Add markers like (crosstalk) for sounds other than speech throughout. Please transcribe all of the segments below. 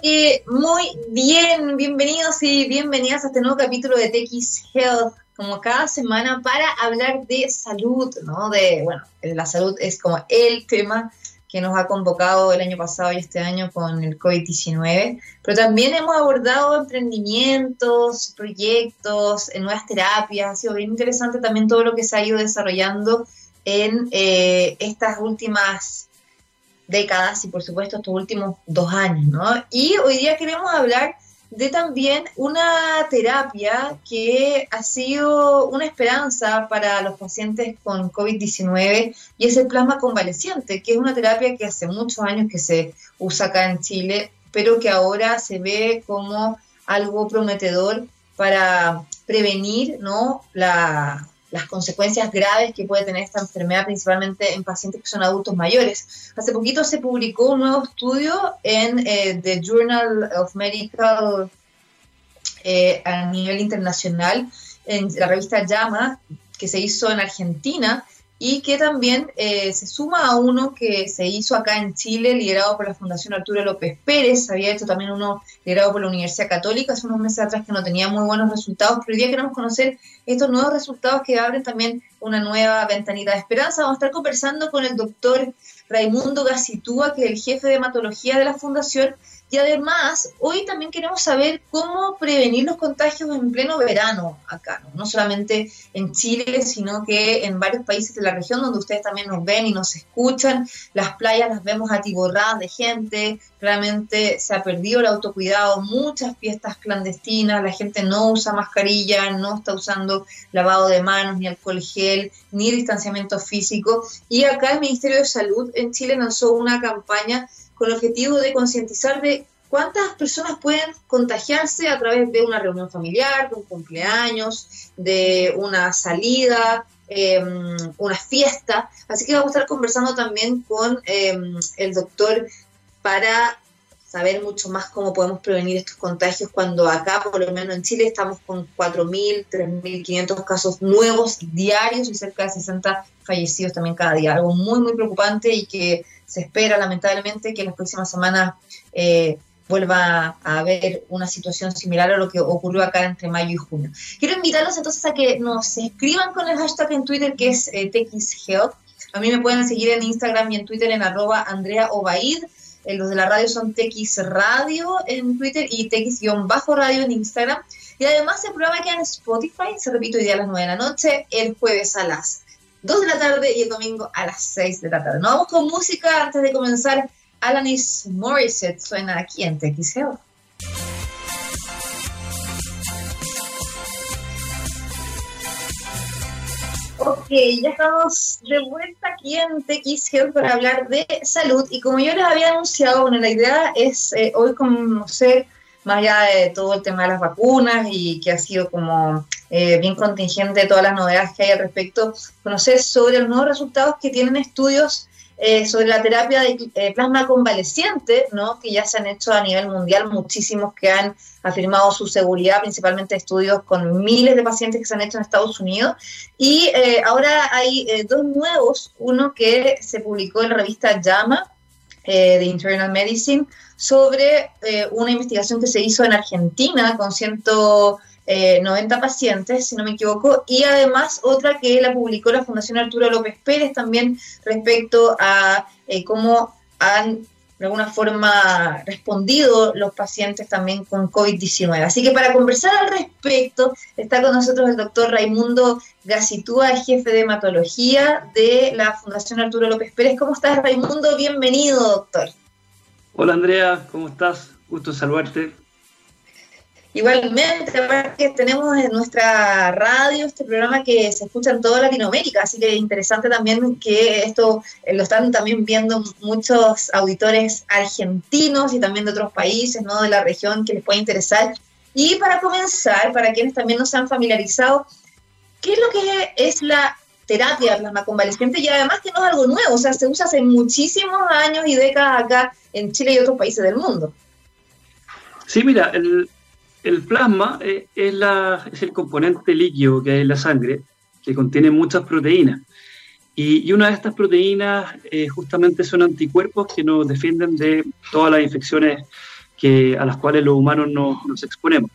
que muy bien, bienvenidos y bienvenidas a este nuevo capítulo de TX Health, como cada semana para hablar de salud, ¿no? De, bueno, la salud es como el tema que nos ha convocado el año pasado y este año con el COVID-19, pero también hemos abordado emprendimientos, proyectos, nuevas terapias, ha sido bien interesante también todo lo que se ha ido desarrollando en eh, estas últimas décadas y por supuesto estos últimos dos años, ¿no? Y hoy día queremos hablar de también una terapia que ha sido una esperanza para los pacientes con COVID-19 y es el plasma convaleciente, que es una terapia que hace muchos años que se usa acá en Chile, pero que ahora se ve como algo prometedor para prevenir ¿no? la, las consecuencias graves que puede tener esta enfermedad, principalmente en pacientes que son adultos mayores. Hace poquito se publicó un nuevo estudio en eh, The Journal of Medical eh, a nivel internacional, en la revista JAMA, que se hizo en Argentina, y que también eh, se suma a uno que se hizo acá en Chile, liderado por la Fundación Arturo López Pérez, había hecho también uno liderado por la Universidad Católica hace unos meses atrás que no tenía muy buenos resultados, pero hoy día queremos conocer estos nuevos resultados que abren también una nueva ventanita de esperanza. Vamos a estar conversando con el doctor Raimundo Gacitúa, que es el jefe de hematología de la Fundación, y además, hoy también queremos saber cómo prevenir los contagios en pleno verano acá, ¿no? solamente en Chile, sino que en varios países de la región donde ustedes también nos ven y nos escuchan. Las playas las vemos atiborradas de gente, realmente se ha perdido el autocuidado, muchas fiestas clandestinas, la gente no usa mascarilla, no está usando lavado de manos, ni alcohol gel, ni distanciamiento físico. Y acá el Ministerio de Salud en Chile lanzó una campaña con el objetivo de concientizar de cuántas personas pueden contagiarse a través de una reunión familiar, de un cumpleaños, de una salida, em, una fiesta. Así que vamos a estar conversando también con em, el doctor para saber mucho más cómo podemos prevenir estos contagios cuando acá, por lo menos en Chile, estamos con 4.000, 3.500 casos nuevos diarios y cerca de 60 fallecidos también cada día. Algo muy, muy preocupante y que se espera lamentablemente que en las próximas semanas eh, vuelva a haber una situación similar a lo que ocurrió acá entre mayo y junio. Quiero invitarlos entonces a que nos escriban con el hashtag en Twitter que es eh, A mí me pueden seguir en Instagram y en Twitter en arroba Andrea Obaid. Eh, los de la radio son TX Radio en Twitter y TX-radio en Instagram. Y además el programa queda en Spotify, se repito, hoy día a las 9 de la noche, el jueves a las 2 de la tarde y el domingo a las 6 de la tarde. Nos vamos con música antes de comenzar. Alanis Morissette suena aquí en TX Ok, ya estamos de vuelta aquí en TX para hablar de salud y como yo les había anunciado, bueno, la idea es eh, hoy conocer más allá de todo el tema de las vacunas y que ha sido como eh, bien contingente todas las novedades que hay al respecto, conocer sobre los nuevos resultados que tienen estudios eh, sobre la terapia de eh, plasma convaleciente, ¿no? que ya se han hecho a nivel mundial, muchísimos que han afirmado su seguridad, principalmente estudios con miles de pacientes que se han hecho en Estados Unidos. Y ahora hay dos nuevos, uno que se publicó en la revista JAMA, de Internal Medicine, sobre una investigación que se hizo en Argentina con ciento 90 eh, pacientes, si no me equivoco, y además otra que la publicó la Fundación Arturo López Pérez también respecto a eh, cómo han de alguna forma respondido los pacientes también con COVID-19. Así que para conversar al respecto está con nosotros el doctor Raimundo Gacitúa, jefe de hematología de la Fundación Arturo López Pérez. ¿Cómo estás, Raimundo? Bienvenido, doctor. Hola, Andrea, ¿cómo estás? Gusto saludarte. Igualmente, que tenemos en nuestra radio este programa que se escucha en toda Latinoamérica, así que es interesante también que esto eh, lo están también viendo muchos auditores argentinos y también de otros países, ¿no? De la región que les puede interesar. Y para comenzar, para quienes también no se han familiarizado, ¿qué es lo que es la terapia plasma convaleciente? Y además que no es algo nuevo, o sea, se usa hace muchísimos años y décadas acá en Chile y otros países del mundo. Sí, mira, el, el plasma eh, es, el componente líquido que hay en la sangre, que contiene muchas proteínas. Y, una de estas proteínas eh, justamente son anticuerpos que nos defienden de todas las infecciones que, a las cuales los humanos nos exponemos.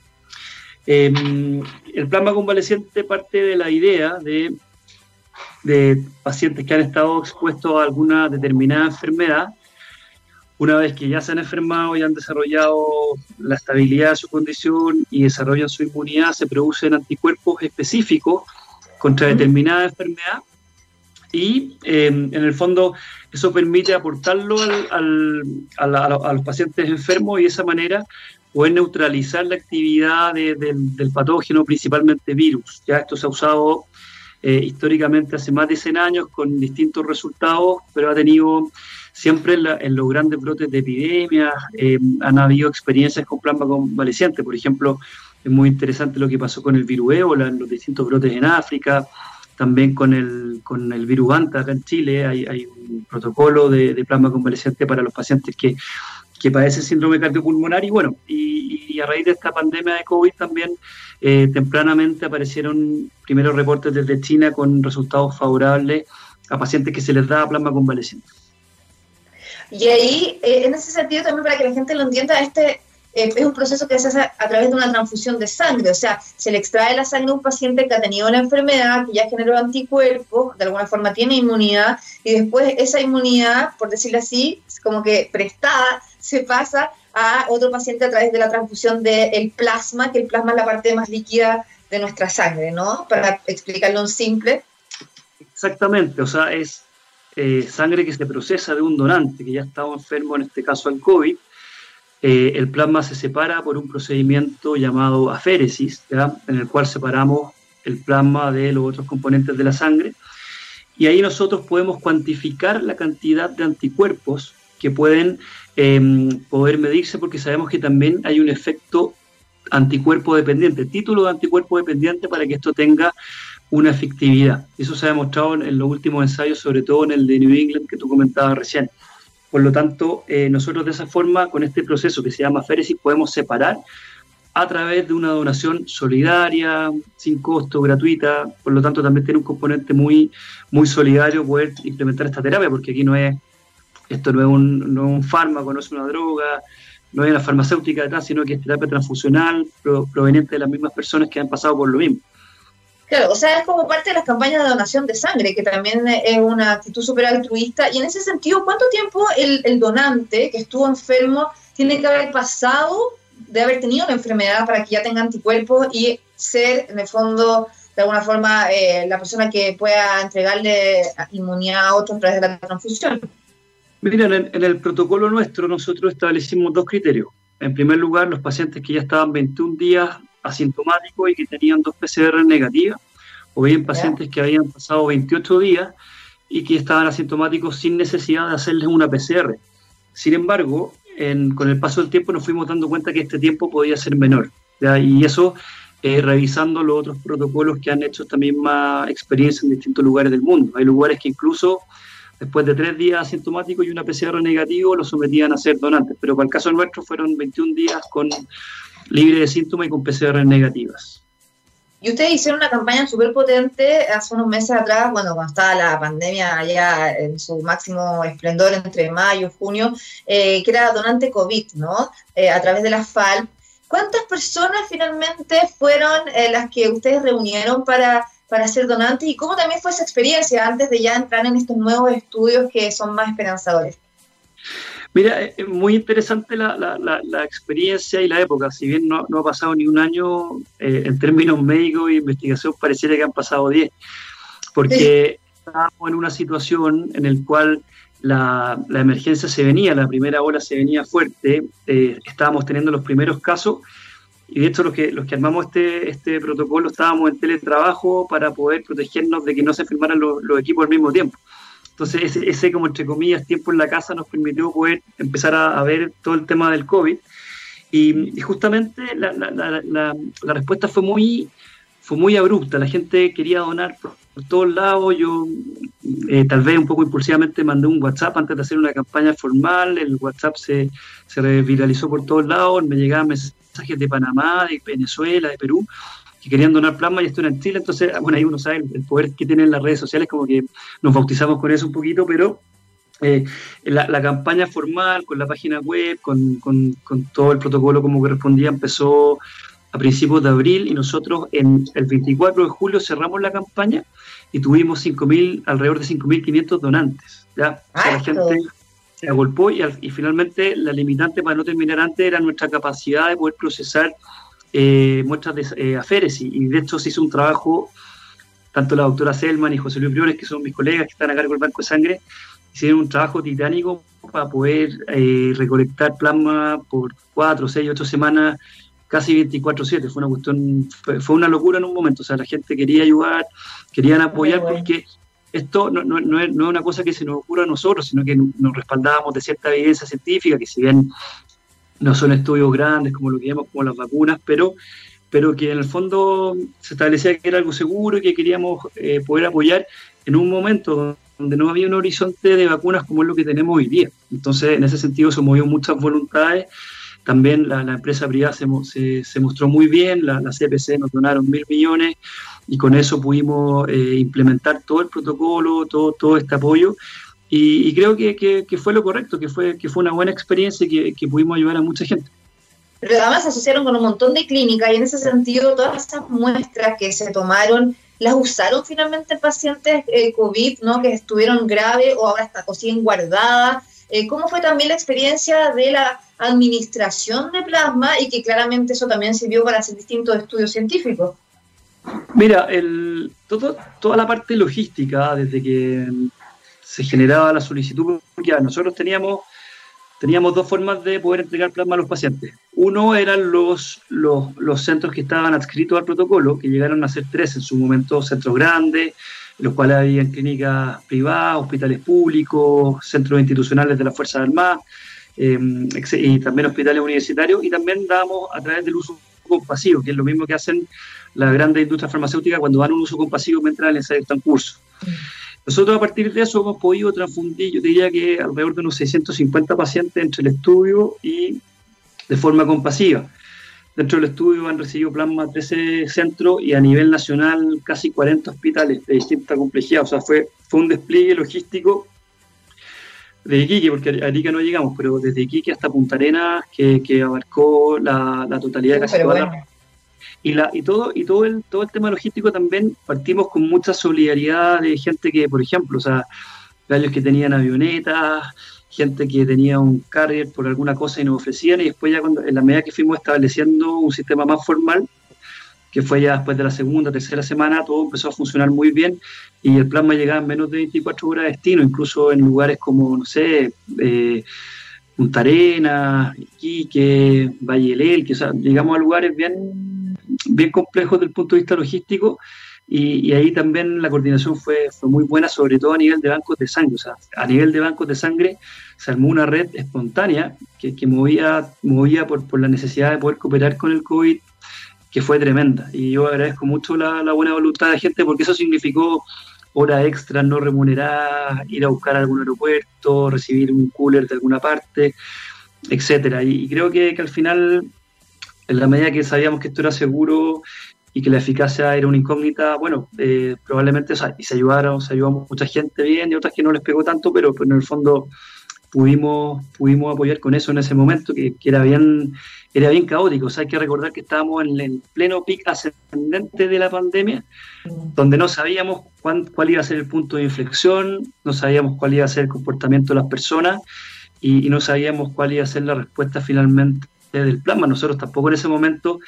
Em, el plasma convaleciente parte de la idea de, de pacientes que han estado expuestos a alguna determinada enfermedad una vez que ya se han enfermado y han desarrollado la estabilidad de su condición y desarrollan su inmunidad, se producen anticuerpos específicos contra determinada enfermedad y em, en el fondo eso permite aportarlo al, a, los pacientes enfermos y de esa manera poder neutralizar la actividad del patógeno, principalmente virus. Ya esto se ha usado eh, históricamente hace más de 100 años con distintos resultados, pero ha tenido siempre en, los grandes brotes de epidemias eh, han habido experiencias con plasma convaleciente. Por ejemplo, es muy interesante lo que pasó con el virus ébola en los distintos brotes en África, también con el, con el virus Anta acá en Chile. Hay, un protocolo de, plasma convaleciente para los pacientes que, que padecen síndrome cardiopulmonar. Y bueno, y, a raíz de esta pandemia de COVID también eh, tempranamente aparecieron primeros reportes desde China con resultados favorables a pacientes que se les da plasma convaleciente. Y ahí, eh, en ese sentido, también para que la gente lo entienda, este eh, es un proceso que se hace a través de una transfusión de sangre, o sea, se le extrae la sangre a un paciente que ha tenido la enfermedad, que ya generó anticuerpos, de alguna forma tiene inmunidad, y después esa inmunidad, por decirlo así, como que prestada, se pasa a otro paciente a través de la transfusión del plasma, que el plasma es la parte más líquida de nuestra sangre, ¿no? Para explicarlo en simple. Exactamente, o sea, es eh, sangre que se procesa de un donante que ya estaba enfermo, en este caso el COVID, eh, el plasma se separa por un procedimiento llamado aféresis, en el cual separamos el plasma de los otros componentes de la sangre. Y ahí nosotros podemos cuantificar la cantidad de anticuerpos que pueden em, poder medirse porque sabemos que también hay un efecto anticuerpo dependiente, título de anticuerpo dependiente para que esto tenga una efectividad. Eso se ha demostrado en, los últimos ensayos, sobre todo en el de New England que tú comentabas recién. Por lo tanto, eh, nosotros de esa forma, con este proceso que se llama féresis, podemos separar a través de una donación solidaria, sin costo, gratuita. Por lo tanto, también tiene un componente muy, muy solidario poder implementar esta terapia, porque aquí no es, esto no es un, no es un fármaco, no es una droga, no es una farmacéutica detrás, sino que es terapia transfusional proveniente de las mismas personas que han pasado por lo mismo. Claro, o sea, es como parte de las campañas de donación de sangre, que también es una actitud súper altruista. Y en ese sentido, ¿cuánto tiempo el, donante que estuvo enfermo tiene que haber pasado de haber tenido la enfermedad para que ya tenga anticuerpos y ser, en el fondo, de alguna forma, eh, la persona que pueda entregarle inmunidad a otros a través de la transfusión? Mira, en en el protocolo nuestro nosotros establecimos dos criterios. En primer lugar, los pacientes que ya estaban 21 días asintomáticos y que tenían dos PCR negativas, o bien pacientes que habían pasado 28 días y que estaban asintomáticos sin necesidad de hacerles una PCR. Sin embargo, con el paso del tiempo nos fuimos dando cuenta que este tiempo podía ser menor. Y eso eh, revisando los otros protocolos que han hecho esta misma experiencia en distintos lugares del mundo. Hay lugares que incluso después de tres días asintomáticos y una PCR negativo lo sometían a ser donantes, pero para el caso nuestro fueron 21 días con libre de síntomas y con PCR negativas. Y ustedes hicieron una campaña súper potente hace unos meses atrás, bueno, cuando estaba la pandemia ya en su máximo esplendor entre mayo y junio, eh, que era donante COVID, ¿no? Eh, a través de la FAL. ¿Cuántas personas finalmente fueron eh, las que ustedes reunieron para, para ser donantes y cómo también fue esa experiencia antes de ya entrar en estos nuevos estudios que son más esperanzadores? Mira, es muy interesante la, la, la, experiencia y la época. Si bien no, no ha pasado ni un año, eh, en términos médicos e investigación, pareciera que han pasado diez. Porque estábamos en una situación en la cual la, emergencia se venía, la primera ola se venía fuerte, eh, estábamos teniendo los primeros casos. Y de hecho, los que, los que armamos este, este protocolo estábamos en teletrabajo para poder protegernos de que no se firmaran los, los equipos al mismo tiempo. Entonces, ese, como entre comillas, tiempo en la casa nos permitió poder empezar a, ver todo el tema del COVID. Y, justamente la, respuesta fue muy, fue muy abrupta. La gente quería donar por, todos lados. Yo, eh, tal vez un poco impulsivamente, mandé un WhatsApp antes de hacer una campaña formal. El WhatsApp se, se viralizó por todos lados. Me llegaban mensajes de Panamá, de Venezuela, de Perú que querían donar plasma y esto era en Chile, entonces, bueno, ahí uno sabe el poder que tienen las redes sociales, como que nos bautizamos con eso un poquito, pero eh, la, campaña formal, con la página web, con, con, todo el protocolo como correspondía, empezó a principios de abril y nosotros en el 24 de julio cerramos la campaña y tuvimos 5.000, alrededor de 5.500 donantes. ¿ya? la gente se agolpó y, y, finalmente la limitante para no terminar antes era nuestra capacidad de poder procesar eh, muestras de eh, aféresis y de hecho se hizo un trabajo, tanto la doctora Selman y José Luis Briones, que son mis colegas que están a cargo del Banco de Sangre, hicieron un trabajo titánico para poder eh, recolectar plasma por cuatro, seis, ocho semanas, casi 24/7. Fue una cuestión, fue, una locura en un momento. O sea, la gente quería ayudar, querían apoyar porque esto no, no, no, es, no, es, una cosa que se nos ocurra a nosotros, sino que nos respaldábamos de cierta evidencia científica, que si bien no son estudios grandes como lo que llamamos como las vacunas, pero, pero que en el fondo se establecía que era algo seguro y que queríamos eh, poder apoyar en un momento donde no había un horizonte de vacunas como es lo que tenemos hoy día. Entonces, en ese sentido se movió muchas voluntades. También la, empresa privada se, se, mostró muy bien, la, la, CPC nos donaron mil millones y con eso pudimos eh, implementar todo el protocolo, todo, todo este apoyo y, creo que, que, fue lo correcto, que fue, que fue una buena experiencia y que, pudimos ayudar a mucha gente. Pero además se asociaron con un montón de clínicas y en ese sentido todas esas muestras que se tomaron las usaron finalmente pacientes eh, COVID, ¿no? Que estuvieron graves o ahora hasta o siguen guardadas. Eh, ¿Cómo fue también la experiencia de la administración de plasma y que claramente eso también sirvió para hacer distintos estudios científicos? Mira, el, todo, toda la parte logística, desde que se generaba la solicitud, porque nosotros teníamos, teníamos dos formas de poder entregar plasma a los pacientes. Uno eran los, los, centros que estaban adscritos al protocolo, que llegaron a ser tres en su momento, centros grandes, en los cuales había clínicas privadas, hospitales públicos, centros institucionales de las Fuerzas Armadas, eh, y también hospitales universitarios, y también damos a través del uso compasivo, que es lo mismo que hacen las grandes industrias farmacéuticas cuando dan un uso compasivo mientras el ensayo está en curso. Nosotros a partir de eso hemos podido transfundir, yo diría que alrededor de unos 650 pacientes entre el estudio y de forma compasiva. Dentro del estudio han recibido plasma 13 centros y a nivel nacional casi 40 hospitales de distinta complejidad. O sea, fue, fue un despliegue logístico de Iquique, porque a Arica no llegamos, pero desde Iquique hasta Punta Arenas, que, abarcó la, totalidad de casi y, la, y, todo, y todo, el, todo el tema logístico también partimos con mucha solidaridad de gente que, por ejemplo, o sea, gallos que tenían avionetas, gente que tenía un carrier por alguna cosa y nos ofrecían, y después ya cuando, en la medida que fuimos estableciendo un sistema más formal, que fue ya después de la segunda, tercera semana, todo empezó a funcionar muy bien y el plasma llegaba en menos de 24 horas de destino, incluso en lugares como, no sé, eh, Punta Arenas, Iquique, Valle del que o sea, llegamos a lugares bien bien complejo desde el punto de vista logístico y, ahí también la coordinación fue, muy buena, sobre todo a nivel de bancos de sangre. O sea, a nivel de bancos de sangre se armó una red espontánea que, que movía, movía por, por, la necesidad de poder cooperar con el COVID, que fue tremenda. Y yo agradezco mucho la, buena voluntad de gente porque eso significó horas extras no remuneradas, ir a buscar algún aeropuerto, recibir un cooler de alguna parte, etcétera. Y, creo que, que al final en la medida que sabíamos que esto era seguro y que la eficacia era una incógnita, bueno, eh, probablemente, y se ayudaron, se ayudó mucha gente bien y otras que no les pegó tanto, pero, en el fondo pudimos, pudimos apoyar con eso en ese momento, que, era bien era bien caótico. O sea, hay que recordar que estábamos en el pleno pic ascendente de la pandemia, donde no sabíamos cuál iba a ser el punto de inflexión, no sabíamos cuál iba a ser el comportamiento de las personas y, y no sabíamos cuál iba a ser la respuesta finalmente del plasma. Nosotros tampoco en ese momento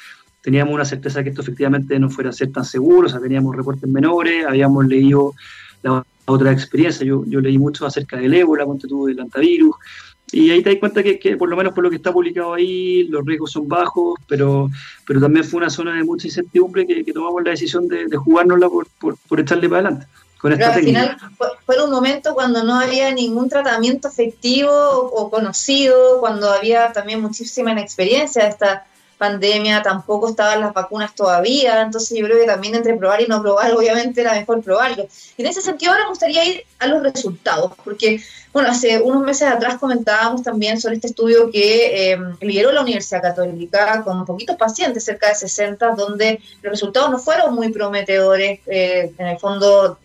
teníamos una certeza que esto efectivamente no fuera a ser tan seguro, o sea, teníamos reportes menores, habíamos leído la otra experiencia, yo, yo leí mucho acerca del ébola, cuando tuvo del antivirus, y ahí te das cuenta que, por lo menos por lo que está publicado ahí, los riesgos son bajos, pero, pero también fue una zona de mucha incertidumbre que, tomamos la decisión de, de jugárnosla por, por, por echarle para adelante. Pero al final fue, un momento cuando no había ningún tratamiento efectivo o, conocido, cuando había también muchísima inexperiencia de esta pandemia, tampoco estaban las vacunas todavía, entonces yo creo que también entre probar y no probar, (laughs) obviamente era mejor probarlo. Y en ese sentido ahora me gustaría ir a los resultados, porque, bueno, hace unos meses atrás comentábamos también sobre este estudio que eh, lideró la Universidad Católica con poquitos pacientes, cerca de 60, donde los resultados no fueron muy prometedores, eh, en el fondo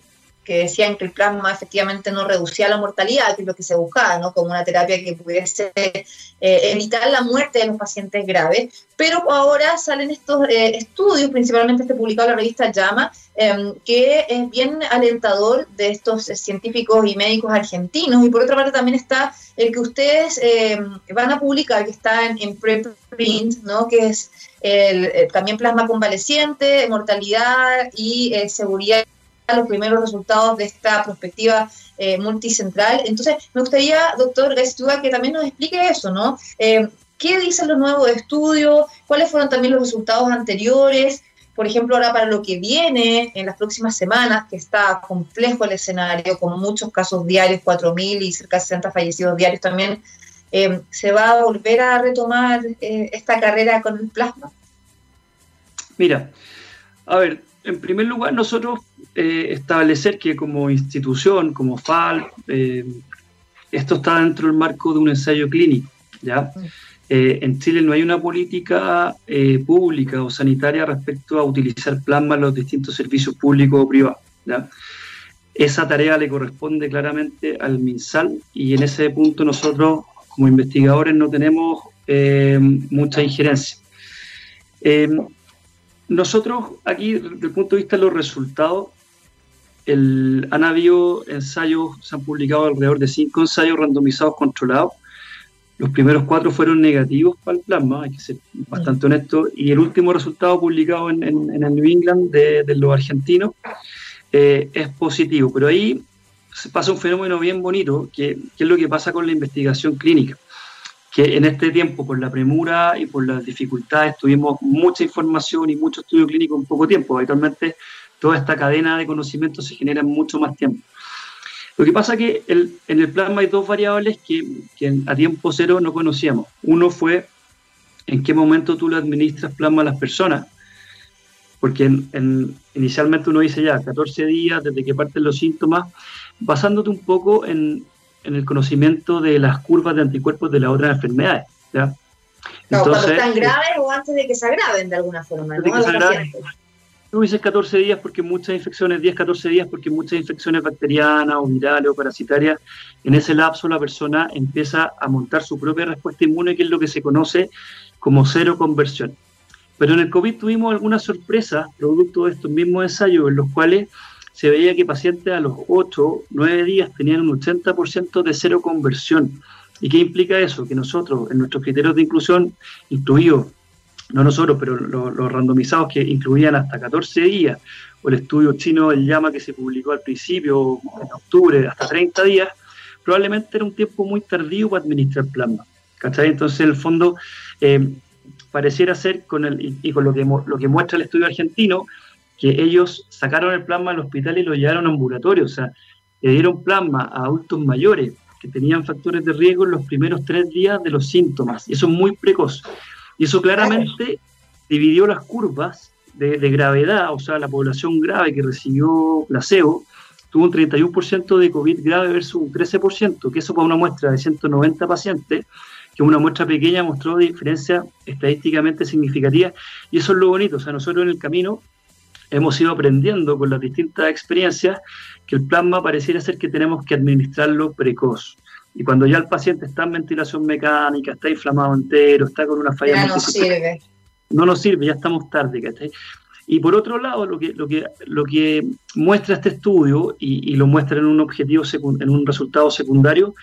que decían que el plasma efectivamente no reducía la mortalidad, que es lo que se buscaba, ¿no? Como una terapia que pudiese eh, evitar la muerte de los pacientes graves. Pero ahora salen estos eh, estudios, principalmente este publicado en la revista JAMA, em, que es bien alentador de estos científicos y médicos argentinos. Y por otra parte también está el que ustedes em, van a publicar, que está en, en preprint, ¿no? Que es el, también plasma convaleciente, mortalidad y eh, seguridad los primeros resultados de esta perspectiva eh, multicentral. Entonces, me gustaría, doctor Gastúa, que también nos explique eso, ¿no? Eh, ¿Qué dicen los nuevos estudios? ¿Cuáles fueron también los resultados anteriores? Por ejemplo, ahora para lo que viene en las próximas semanas, que está complejo el escenario, con muchos casos diarios, 4.000 y cerca de 60 fallecidos diarios también, eh, ¿se va a volver a retomar esta carrera con el plasma? Mira, a ver, en primer lugar, nosotros eh, establecer que como institución, como FAL, eh, esto está dentro del marco de un ensayo clínico. ¿ya? Eh, en Chile no hay una política pública o sanitaria respecto a utilizar plasma en los distintos servicios públicos o privados. Esa tarea le corresponde claramente al MinSal y en ese punto nosotros como investigadores no tenemos mucha injerencia. Nosotros aquí, desde el punto de vista de los resultados, el, han habido ensayos, se han publicado alrededor de cinco ensayos randomizados controlados. Los primeros cuatro fueron negativos para el plasma, hay que ser bastante honesto, y el último resultado publicado en, en, el New England de, los argentinos eh, es positivo. Pero ahí se pasa un fenómeno bien bonito, que, que es lo que pasa con la investigación clínica que en este tiempo, por la premura y por las dificultades, tuvimos mucha información y mucho estudio clínico en poco tiempo. Habitualmente, toda esta cadena de conocimiento se genera en mucho más tiempo. Lo que pasa es que en el plasma hay dos variables que, a tiempo cero no conocíamos. Uno fue en qué momento tú le administras plasma a las personas, porque inicialmente uno dice ya 14 días desde que parten los síntomas, basándote un poco en, en el conocimiento de las curvas de anticuerpos de las otras enfermedades. ¿ya? No, cuando están graves o antes de que se agraven de alguna forma. ¿no? Tú dices 14 días porque muchas infecciones, 10, 14 días porque muchas infecciones bacterianas o virales o parasitarias, en ese lapso la persona empieza a montar su propia respuesta inmune, que es lo que se conoce como cero conversión. Pero en el COVID tuvimos algunas sorpresas producto de estos mismos ensayos en los cuales se veía que pacientes a los 8, 9 días tenían un 80% de cero conversión. ¿Y qué implica eso? Que nosotros, en nuestros criterios de inclusión, incluidos, no nosotros, pero los, randomizados que incluían hasta 14 días, o el estudio chino, el llama que se publicó al principio, en octubre, hasta 30 días, probablemente era un tiempo muy tardío para administrar plasma. ¿Cachai? Entonces, en el fondo, eh, pareciera ser, con el, y, con lo que, lo que muestra el estudio argentino, que ellos sacaron el plasma al hospital y lo llevaron a ambulatorio, o sea, le dieron plasma a adultos mayores que tenían factores de riesgo en los primeros tres días de los síntomas, y eso es muy precoz. Y eso claramente dividió las curvas de, gravedad, o sea, la población grave que recibió placebo tuvo un 31% de COVID grave versus un 13%, que eso para una muestra de 190 pacientes, que una muestra pequeña mostró diferencias estadísticamente significativas, y eso es lo bonito, o sea, nosotros en el camino hemos ido aprendiendo con las distintas experiencias que el plasma pareciera ser que tenemos que administrarlo precoz. Y cuando ya el paciente está en ventilación mecánica, está inflamado entero, está con una falla... Ya no sirve. No nos sirve, ya estamos tarde. Y por otro lado, lo que, lo que, lo que muestra este estudio, y, lo muestra en un objetivo, en un resultado secundario,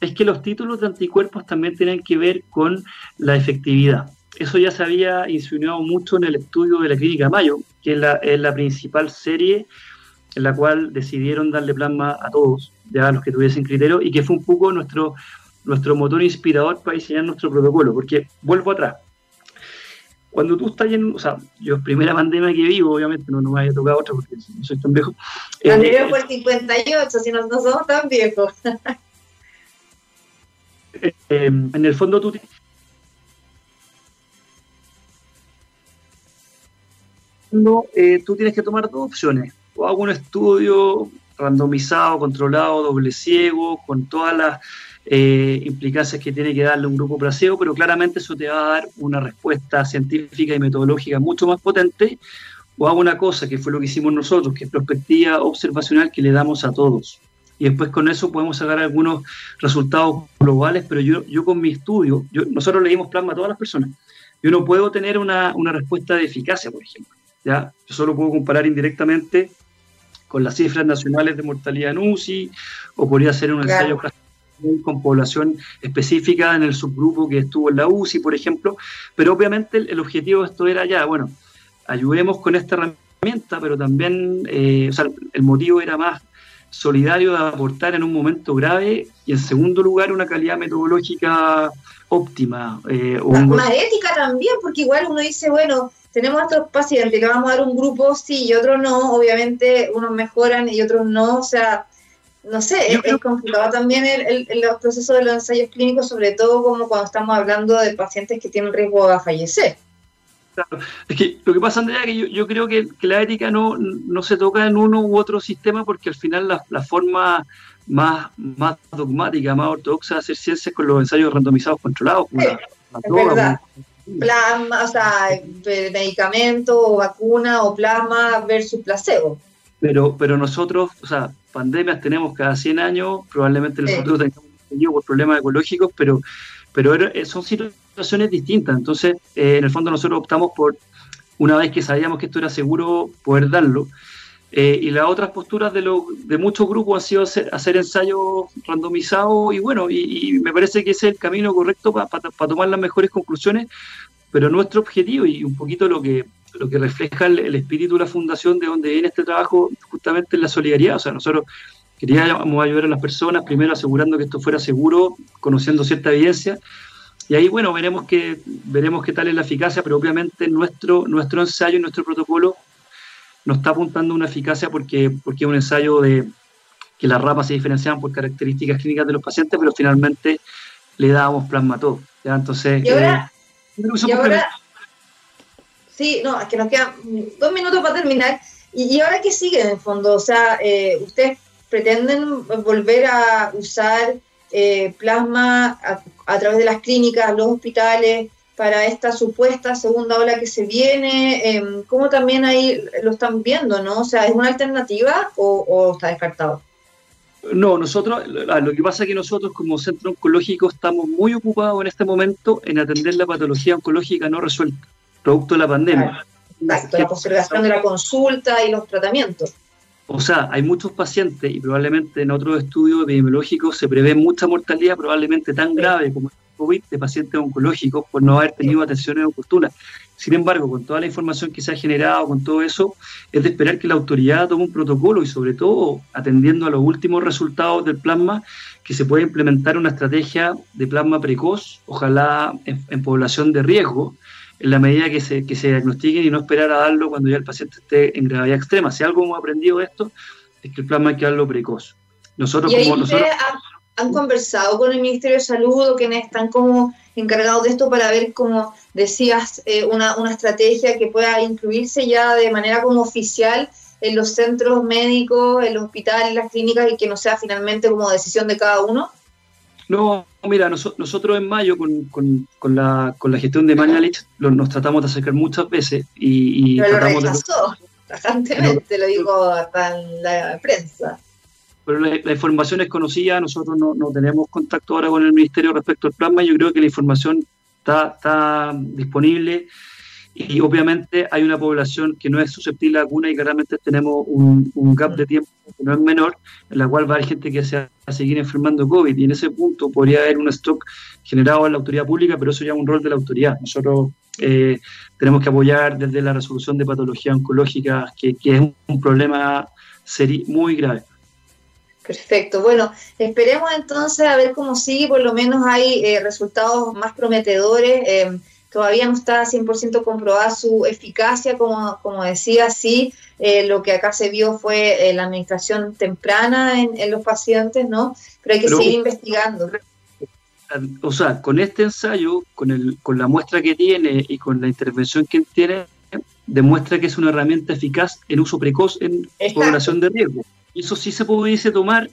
es que los títulos de anticuerpos también tienen que ver con la efectividad eso ya se había insinuado mucho en el estudio de la clínica Mayo, que es la, principal serie en la cual decidieron darle plasma a todos, ya a los que tuviesen criterio, y que fue un poco nuestro, nuestro motor inspirador para diseñar nuestro protocolo, porque vuelvo atrás. Cuando tú estás en, o sea, yo primera pandemia que vivo, obviamente no, no me había tocado otra porque no soy tan viejo. La anterior fue el 58, si no, no somos tan viejos. (laughs) Eh, en el fondo tú Eh, tú tienes que tomar dos opciones. O hago un estudio randomizado, controlado, doble ciego, con todas las eh, implicancias que tiene que darle un grupo placebo, pero claramente eso te va a dar una respuesta científica y metodológica mucho más potente. o hago una cosa, que fue lo que hicimos nosotros, que es perspectiva observacional que le damos a todos. Y después con eso podemos sacar algunos resultados globales, pero yo, yo con mi estudio, nosotros leímos plasma a todas las personas. Yo no puedo tener una, una respuesta de eficacia, por ejemplo. ¿ya? Yo solo puedo comparar indirectamente con las cifras nacionales de mortalidad en UCI, o podría hacer un ensayo con población específica en el subgrupo que estuvo en la UCI, por ejemplo, pero obviamente el, objetivo de esto era ya, bueno, ayudemos con esta herramienta, pero también, eh, o sea, el motivo era más solidario de aportar en un momento grave y en segundo lugar una calidad metodológica óptima. Eh, más, ética también, porque igual uno dice, bueno, tenemos a estos pacientes que vamos a dar un grupo sí y otro no, obviamente unos mejoran y otros no, o sea, no sé, es, complicado también el, el, proceso de los ensayos clínicos, sobre todo como cuando estamos hablando de pacientes que tienen riesgo a fallecer. Claro. Es que lo que pasa, Andrea, que yo, creo que, la ética no, no se toca en uno u otro sistema porque al final la, la forma más, más dogmática, más ortodoxa de hacer ciencia es con los ensayos randomizados controlados. Plasma, o sea, medicamento o vacuna o plasma versus placebo. Pero, pero nosotros, o sea, pandemias tenemos cada 100 años, probablemente nosotros tengamos por problemas ecológicos, pero, pero son situaciones distintas. Entonces, eh, en el fondo nosotros optamos por, una vez que sabíamos que esto era seguro, poder darlo. Eh, y las otras posturas de, lo, de muchos grupos han sido hacer, ensayos randomizados y bueno, y, me parece que ese es el camino correcto para tomar las mejores conclusiones, pero nuestro objetivo y un poquito lo que, lo que refleja el, espíritu de la fundación de donde viene este trabajo justamente es la solidaridad, o sea, nosotros queríamos ayudar a las personas, primero asegurando que esto fuera seguro, conociendo cierta evidencia, y ahí, bueno, veremos qué, veremos qué tal es la eficacia, pero obviamente nuestro, nuestro ensayo y nuestro protocolo no está apuntando a una eficacia porque, porque es un ensayo de que las ramas se diferenciaban por características clínicas de los pacientes, pero finalmente le dábamos plasma a todo. ¿ya? Entonces, y ahora, eh, sí, no, es que nos quedan dos minutos para terminar. ¿Y, ahora qué sigue en el fondo? O sea, eh, ¿ustedes pretenden volver a usar eh, plasma a, través de las clínicas, los hospitales, para esta supuesta segunda ola que se viene? Eh, ¿Cómo también ahí lo están viendo, no? O sea, ¿es una alternativa o, está descartado? No, nosotros, lo que pasa es que nosotros como centro oncológico estamos muy ocupados en este momento en atender la patología oncológica no resuelta, producto de la pandemia. Exacto, la postergación de la consulta y los tratamientos. O sea, hay muchos pacientes y probablemente en otros estudios epidemiológicos se prevé mucha mortalidad, probablemente tan grave como COVID de pacientes oncológicos por no haber tenido atenciones oportunas. Sin embargo, con toda la información que se ha generado, con todo eso, es de esperar que la autoridad tome un protocolo y sobre todo atendiendo a los últimos resultados del plasma, que se pueda implementar una estrategia de plasma precoz, ojalá en, población de riesgo, en la medida que se, que se diagnostiquen y no esperar a darlo cuando ya el paciente esté en gravedad extrema. Si algo hemos aprendido de esto, es que el plasma hay que darlo precoz. Nosotros, como nosotros han conversado con el Ministerio de Salud o quienes están como encargados de esto para ver, como decías, eh, una, una, estrategia que pueda incluirse ya de manera como oficial en los centros médicos, en los hospitales, en las clínicas y que no sea finalmente como decisión de cada uno? No, mira, nosotros en mayo con, con, la, con la gestión de Mañalich nos tratamos de acercar muchas veces y, Pero lo rechazó, de... lo (laughs) digo hasta en la prensa pero la, información es conocida, nosotros no, tenemos contacto ahora con el Ministerio respecto al plasma, yo creo que la información está, disponible y obviamente hay una población que no es susceptible a vacuna y claramente tenemos un, gap de tiempo que no es menor, en la cual va a haber gente que se va a seguir enfermando COVID y en ese punto podría haber un stock generado en la autoridad pública, pero eso ya es un rol de la autoridad. Nosotros eh, tenemos que apoyar desde la resolución de patologías oncológicas, que, que es un problema muy grave. Perfecto. Bueno, esperemos entonces a ver cómo sigue. Por lo menos hay eh, resultados más prometedores. Eh, todavía no está 100% comprobada su eficacia, como, como decía, sí. Eh, lo que acá se vio fue la administración temprana en, los pacientes, ¿no? Pero hay que seguir investigando. O sea, con este ensayo, con, el, con la muestra que tiene y con la intervención que tiene, demuestra que es una herramienta eficaz en uso precoz en población de riesgo eso sí se pudiese tomar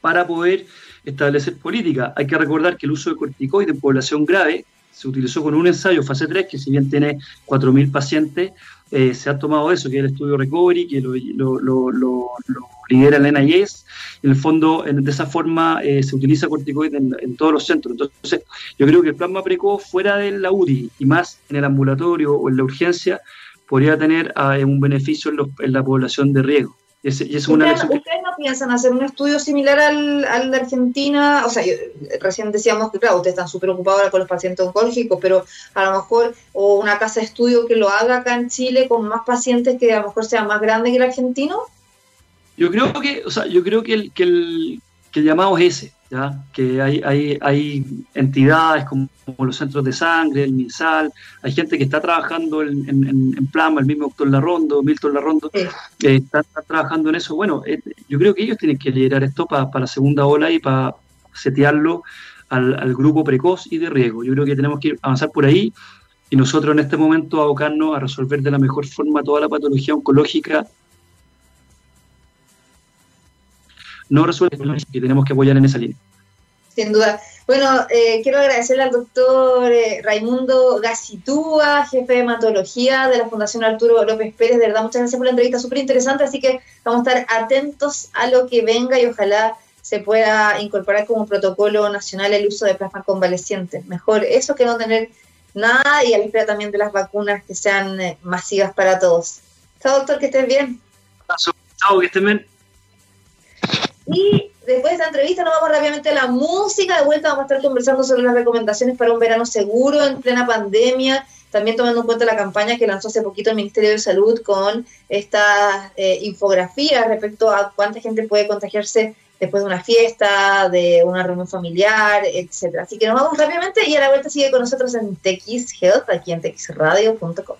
para poder establecer política. Hay que recordar que el uso de corticoides en población grave se utilizó con un ensayo fase 3, que si bien tiene 4.000 pacientes, eh, se ha tomado eso, que es el estudio Recovery, que lo, lidera el NIS. En el fondo, de esa forma, eh, se utiliza corticoide en, todos los centros. Entonces, yo creo que el plasma precoz fuera de la UDI y más en el ambulatorio o en la urgencia, podría tener un beneficio en la población de riesgo. ¿Ustedes, no piensan hacer un estudio similar al, al de Argentina? O sea, recién decíamos que, claro, ustedes están súper ocupados ahora con los pacientes oncológicos, pero a lo mejor, o una casa de estudio que lo haga acá en Chile con más pacientes que a lo mejor sea más grande que el argentino? Yo creo que, o sea, yo creo que el, que el, que el llamado es ese que hay, hay, hay entidades como, los centros de sangre, el MinSal, hay gente que está trabajando en, en, Plasma, el mismo doctor Larrondo, Milton Larrondo, eh, está, trabajando en eso. Bueno, eh, yo creo que ellos tienen que liderar esto para la segunda ola y para setearlo al, al, grupo precoz y de riesgo. Yo creo que tenemos que avanzar por ahí y nosotros en este momento abocarnos a resolver de la mejor forma toda la patología oncológica no resuelve y tenemos que apoyar en esa línea. Sin duda. Bueno, eh, quiero agradecerle al doctor eh, Raimundo Gacitúa, jefe de hematología de la Fundación Arturo López Pérez. De verdad, muchas gracias por la entrevista, súper interesante. Así que vamos a estar atentos a lo que venga y ojalá se pueda incorporar como protocolo nacional el uso de plasma convaleciente. Mejor eso que no tener nada y a la espera también de las vacunas que sean eh, masivas para todos. Chao, doctor, que estén bien. Chao, que estén bien. Y después de esta entrevista nos vamos rápidamente a la música. De vuelta vamos a estar conversando sobre las recomendaciones para un verano seguro en plena pandemia. También tomando en cuenta la campaña que lanzó hace poquito el Ministerio de Salud con esta eh, infografía respecto a cuánta gente puede contagiarse después de una fiesta, de una reunión familiar, etcétera. Así que nos vamos rápidamente y a la vuelta sigue con nosotros en TX Health, aquí en texradio.com.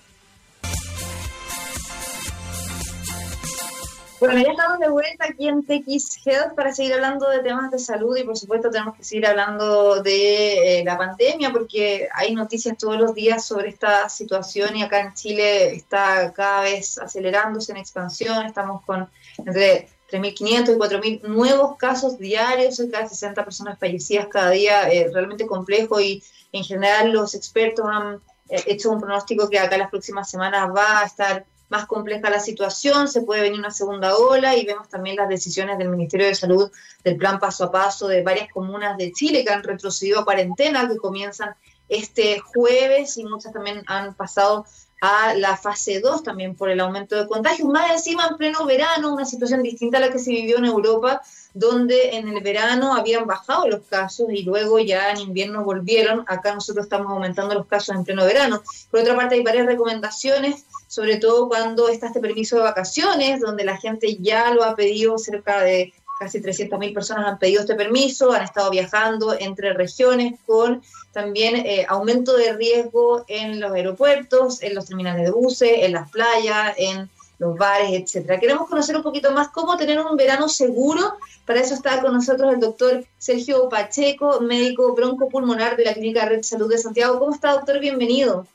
Bueno, ya estamos de vuelta aquí en TX Health para seguir hablando de temas de salud y por supuesto tenemos que seguir hablando de eh, la pandemia porque hay noticias todos los días sobre esta situación y acá en Chile está cada vez acelerándose en expansión, estamos con entre 3.500 y 4.000 nuevos casos diarios, cerca de 60 personas fallecidas cada día, eh, realmente complejo y en general los expertos han eh, hecho un pronóstico que acá las próximas semanas va a estar más compleja la situación, se puede venir una segunda ola y vemos también las decisiones del Ministerio de Salud del plan paso a paso de varias comunas de Chile que han retrocedido a cuarentena, que comienzan este jueves y muchas también han pasado a la fase 2 también por el aumento de contagios, más encima en pleno verano, una situación distinta a la que se vivió en Europa, donde en el verano habían bajado los casos y luego ya en invierno volvieron. Acá nosotros estamos aumentando los casos en pleno verano. Por otra parte, hay varias recomendaciones sobre todo cuando está este permiso de vacaciones, donde la gente ya lo ha pedido, cerca de casi 300.000 personas han pedido este permiso, han estado viajando entre regiones con también eh, aumento de riesgo en los aeropuertos, en los terminales de buses, en las playas, en los bares, etcétera. Queremos conocer un poquito más cómo tener un verano seguro. Para eso está con nosotros el doctor Sergio Pacheco, médico broncopulmonar de la Clínica Red Salud de Santiago. ¿Cómo está, doctor? Bienvenido.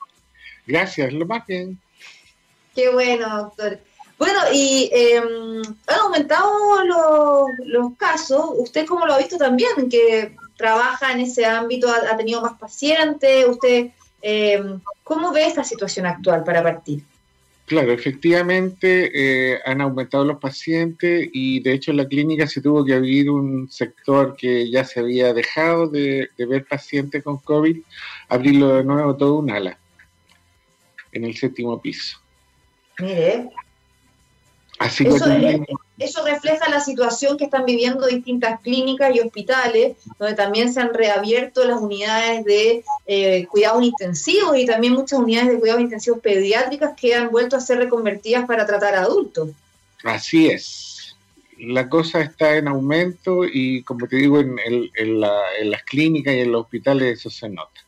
Gracias, lo más bien. Qué bueno, doctor. Bueno, y eh, han aumentado los, los, casos. ¿Usted cómo lo ha visto también? Que trabaja en ese ámbito, ha, tenido más pacientes. ¿Usted em, cómo ve esta situación actual para partir? Claro, efectivamente eh, han aumentado los pacientes y de hecho en la clínica se tuvo que abrir un sector que ya se había dejado de, de ver pacientes con COVID, abrirlo de nuevo todo un ala en el séptimo piso. Mire. Eso, refleja la situación que están viviendo distintas clínicas y hospitales, donde también se han reabierto las unidades de eh, cuidados intensivos y también muchas unidades de cuidados intensivos pediátricas que han vuelto a ser reconvertidas para tratar adultos. Así es. La cosa está en aumento y, como te digo, en, en las clínicas y en los hospitales eso se nota.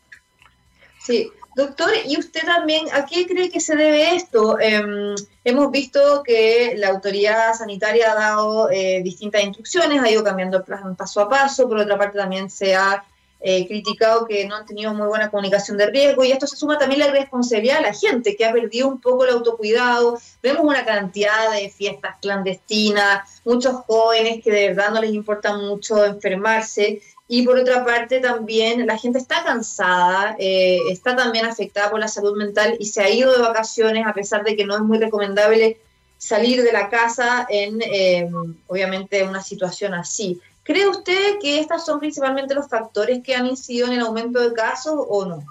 Sí, Doctor, ¿y usted también a qué cree que se debe esto? Em, hemos visto que la autoridad sanitaria ha dado eh, distintas instrucciones, ha ido cambiando paso a paso, por otra parte también se ha eh, criticado que no han tenido muy buena comunicación de riesgo y esto se suma también la responsabilidad de la gente que ha perdido un poco el autocuidado. Vemos una cantidad de fiestas clandestinas, muchos jóvenes que de verdad no les importa mucho enfermarse y por otra parte también la gente está cansada, eh, está también afectada por la salud mental y se ha ido de vacaciones a pesar de que no es muy recomendable salir de la casa en, eh, obviamente, una situación así. ¿Cree usted que estos son principalmente los factores que han incidido en el aumento de casos o no?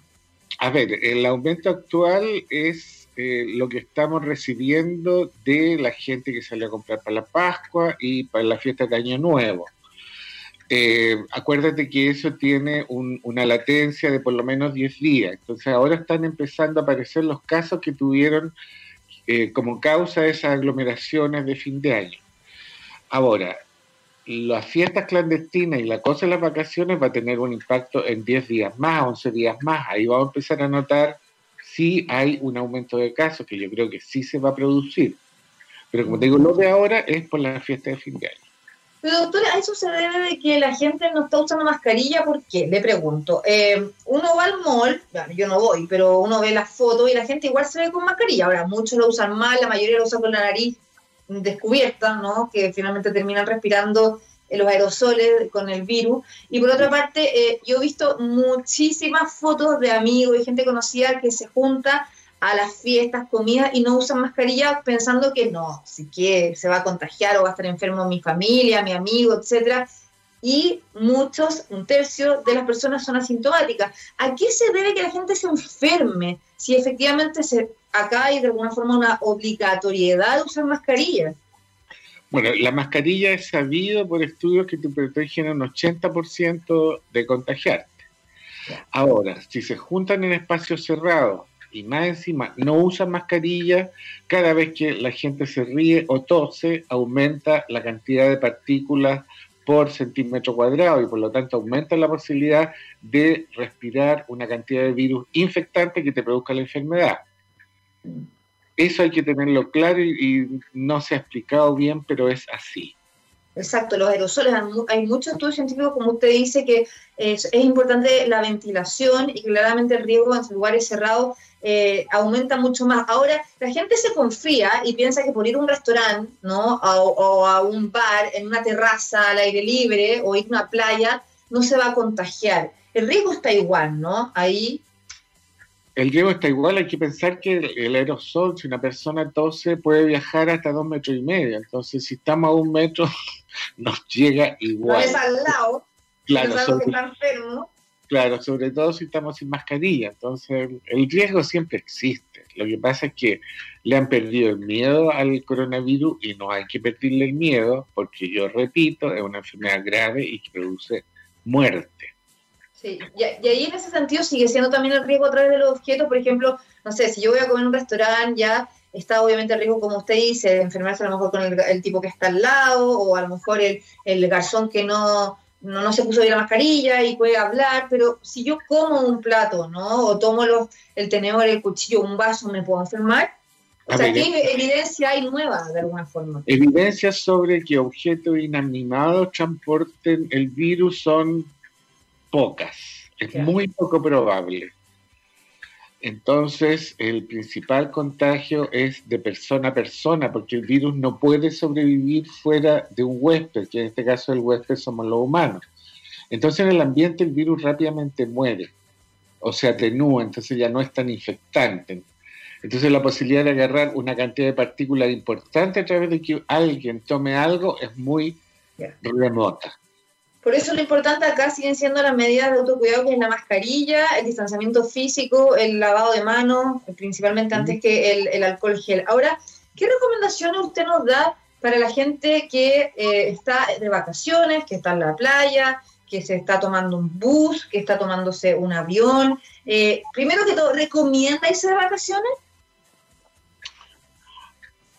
A ver, el aumento actual es eh, lo que estamos recibiendo de la gente que sale a comprar para la Pascua y para la fiesta de Año Nuevo. Eh, acuérdate que eso tiene una latencia de por lo menos 10 días. Entonces ahora están empezando a aparecer los casos que tuvieron eh, como causa esas aglomeraciones de fin de año. Ahora, las fiestas clandestinas y la cosa de las vacaciones va a tener un impacto en 10 días más, 11 días más. Ahí vamos a empezar a notar si hay un aumento de casos, que yo creo que sí se va a producir. Pero como te digo, lo de ahora es por la fiesta de fin de año. Doctora, ¿a eso se debe de que la gente no está usando mascarilla? ¿Por qué? Le pregunto. Eh, uno va al mall, yo no voy, pero uno ve las fotos y la gente igual se ve con mascarilla. Ahora, muchos lo usan mal, la mayoría lo usan con la nariz descubierta, ¿no? Que finalmente terminan respirando los aerosoles con el virus. Y por otra parte, eh, yo he visto muchísimas fotos de amigos y gente conocida que se junta a las fiestas, comidas y no usan mascarilla pensando que no, si que se va a contagiar o va a estar enfermo mi familia, mi amigo, etcétera. Y muchos, un tercio de las personas son asintomáticas. ¿A qué se debe que la gente se enferme si efectivamente se, acá hay de alguna forma una obligatoriedad de usar mascarilla? Bueno, la mascarilla es sabido por estudios que te protegen un 80% de contagiarte. Ahora, si se juntan en espacios cerrados y más encima no usan mascarilla, cada vez que la gente se ríe o tose, aumenta la cantidad de partículas por centímetro cuadrado y por lo tanto aumenta la posibilidad de respirar una cantidad de virus infectante que te produzca la enfermedad. Eso hay que tenerlo claro y, no se ha explicado bien, pero es así. Exacto, los aerosoles, hay muchos estudios científicos, como usted dice, que es, importante la ventilación y claramente el riesgo en lugares cerrados eh, aumenta mucho más. Ahora, la gente se confía y piensa que por ir a un restaurante, ¿no? O, a un bar, en una terraza al aire libre o ir a una playa, no se va a contagiar. El riesgo está igual, ¿no? Ahí el riesgo está igual, hay que pensar que el aerosol, si una persona tose, puede viajar hasta dos metros y medio. Entonces, si estamos a un metro, (laughs) nos llega igual. No es al lado, claro, sobre, claro, sobre todo si estamos sin mascarilla. Entonces, el riesgo siempre existe. Lo que pasa es que le han perdido el miedo al coronavirus y no hay que perderle el miedo, porque yo repito, es una enfermedad grave y que produce muerte. Sí, y, ahí en ese sentido sigue siendo también el riesgo a través de los objetos, por ejemplo, no sé, si yo voy a comer en un restaurante ya está obviamente el riesgo, como usted dice, de enfermarse a lo mejor con el, tipo que está al lado, o a lo mejor el, el garzón que no, no, se puso bien la mascarilla y puede hablar, pero si yo como un plato, ¿no? O tomo los, el tenedor, el cuchillo, un vaso, ¿me puedo enfermar? O sea, ¿qué evidencia hay nueva de alguna forma? Evidencias sobre que objetos inanimados transporten el virus son pocas, es muy poco probable. Entonces, el principal contagio es de persona a persona, porque el virus no puede sobrevivir fuera de un huésped, que en este caso el huésped somos los humanos. Entonces, en el ambiente el virus rápidamente muere o se atenúa, entonces ya no es tan infectante. Entonces, la posibilidad de agarrar una cantidad de partículas importante a través de que alguien tome algo es muy remota. Por eso lo importante acá siguen siendo las medidas de autocuidado, que es la mascarilla, el distanciamiento físico, el lavado de manos, principalmente antes que el, alcohol gel. Ahora, ¿qué recomendaciones usted nos da para la gente que eh, está de vacaciones, que está en la playa, que se está tomando un bus, que está tomándose un avión? Eh, primero que todo, ¿recomienda irse de vacaciones?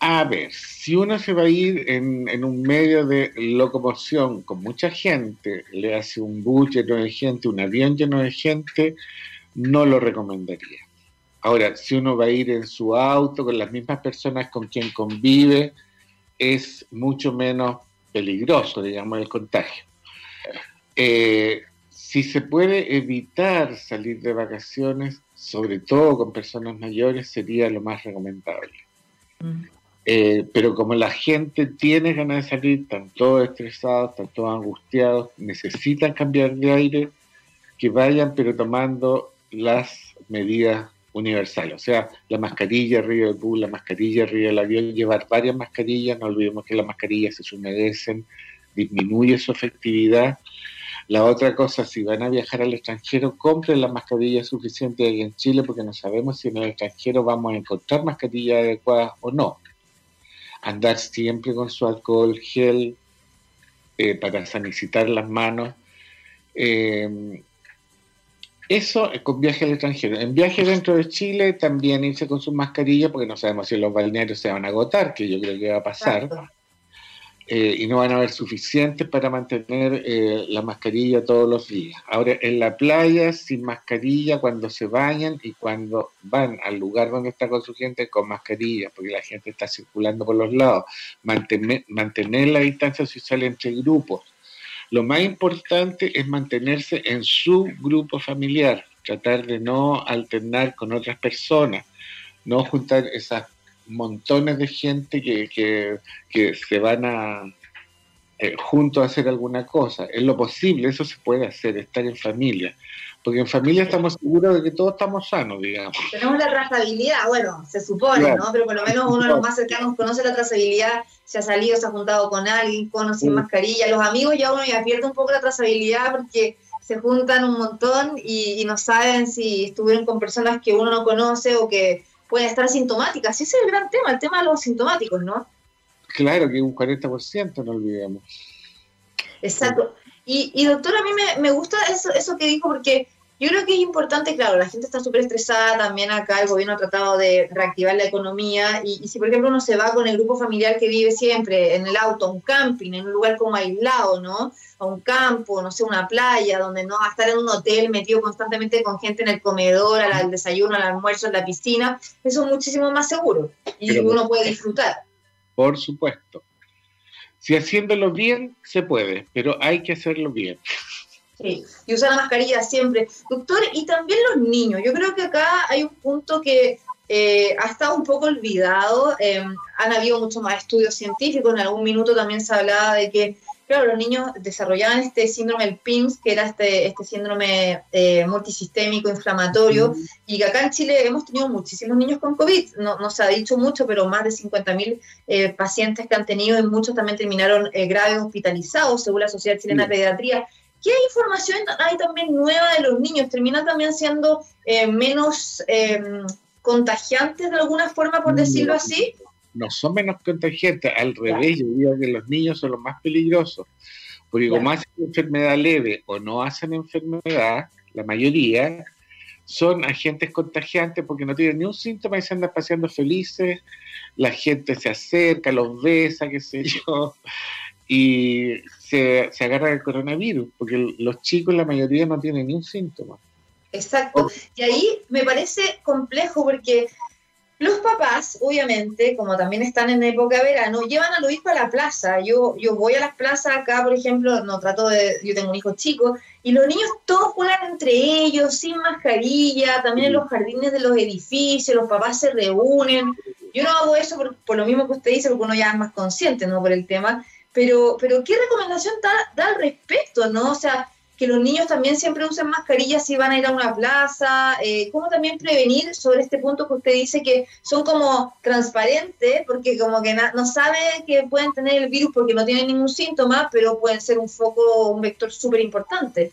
A ver, si uno se va a ir en, un medio de locomoción con mucha gente, le hace un bus lleno de gente, un avión lleno de gente, no lo recomendaría. Ahora, si uno va a ir en su auto con las mismas personas con quien convive, es mucho menos peligroso, digamos, el contagio. Eh, si se puede evitar salir de vacaciones, sobre todo con personas mayores, sería lo más recomendable. Mm. Eh, pero como la gente tiene ganas de salir, están todos estresados, están todos angustiados, necesitan cambiar de aire, que vayan pero tomando las medidas universales. O sea, la mascarilla arriba del bus, la mascarilla arriba del avión, llevar varias mascarillas, no olvidemos que las mascarillas se humedecen, disminuye su efectividad. La otra cosa, si van a viajar al extranjero, compren las mascarillas suficientes en Chile porque no sabemos si en el extranjero vamos a encontrar mascarillas adecuadas o no. Andar siempre con su alcohol gel eh, para sanicitar las manos. Eh, eso con viaje al extranjero. En viaje dentro de Chile también irse con su mascarilla porque no sabemos si los balnearios se van a agotar, que yo creo que va a pasar. Eh, y no van a haber suficientes para mantener eh, la mascarilla todos los días. Ahora, en la playa, sin mascarilla, cuando se bañan y cuando van al lugar donde está con su gente, con mascarilla, porque la gente está circulando por los lados. Mantener, mantener la distancia sale entre grupos lo más importante es mantenerse en su grupo familiar, tratar de no alternar con otras personas, no juntar esas montones de gente que, se van a eh, juntos a hacer alguna cosa. Es lo posible, eso se puede hacer, estar en familia porque en familia estamos seguros de que todos estamos sanos, digamos. Tenemos la trazabilidad, bueno, se supone, ¿no? Pero por lo menos uno de los más cercanos conoce la trazabilidad, se ha salido, se ha juntado con alguien, con o sin mascarilla. Los amigos ya uno ya pierde un poco la trazabilidad porque se juntan un montón y, no saben si estuvieron con personas que uno no conoce o que pueden estar asintomáticas. Ese es el gran tema, el tema de los asintomáticos, ¿no? Claro, que un 40%, no olvidemos. Exacto. Y, y doctor, a mí me, me gusta eso, eso que dijo porque yo creo que es importante, claro, la gente está súper estresada, también acá el gobierno ha tratado de reactivar la economía y, si por ejemplo uno se va con el grupo familiar que vive siempre en el auto a un camping, en un lugar como aislado, ¿no? A un campo, no sé, una playa, donde no va a estar en un hotel metido constantemente con gente en el comedor, al, desayuno, al almuerzo, en la piscina, eso es muchísimo más seguro y uno puede disfrutar. Por supuesto. Si haciéndolo bien, se puede, pero hay que hacerlo bien. Sí, y usar la mascarilla siempre. Doctor, y también los niños. Yo creo que acá hay un punto que eh, ha estado un poco olvidado. Em, han habido muchos más estudios científicos. En algún minuto también se hablaba de que claro, los niños desarrollaban este síndrome del PIMS, que era este, este síndrome eh, multisistémico inflamatorio, y que acá en Chile hemos tenido muchísimos niños con COVID. No, no se ha dicho mucho, pero más de 50.000 eh, pacientes que han tenido y muchos también terminaron eh, graves hospitalizados, según la Sociedad Chilena de Pediatría. ¿Qué información hay también nueva de los niños? ¿Terminan también siendo menos em, contagiantes de alguna forma, por decirlo así? no son menos contagiantes, al revés, yo diría que los niños son los más peligrosos, porque como hacen enfermedad leve o no hacen enfermedad, la mayoría son agentes contagiantes porque no tienen ni un síntoma y se andan paseando felices, la gente se acerca, los besa, qué sé yo, y se, se agarra el coronavirus, porque los chicos la mayoría no tienen ni un síntoma. Exacto, y ahí me parece complejo porque los papás, obviamente, como también están en época de verano, llevan a los hijos a la plaza. Yo, yo voy a las plazas acá, por ejemplo, no trato de, yo tengo un hijo chico, y los niños todos juegan entre ellos, sin mascarilla, también en los jardines de los edificios, los papás se reúnen. Yo no hago eso por, por lo mismo que usted dice, porque uno ya es más consciente, ¿no? Por el tema. Pero, pero ¿qué recomendación da, da al respecto, no? O sea, que los niños también siempre usen mascarillas si van a ir a una plaza, eh, cómo también prevenir sobre este punto que usted dice que son como transparentes, porque como que no saben que pueden tener el virus porque no tienen ningún síntoma, pero pueden ser un foco, un vector súper importante.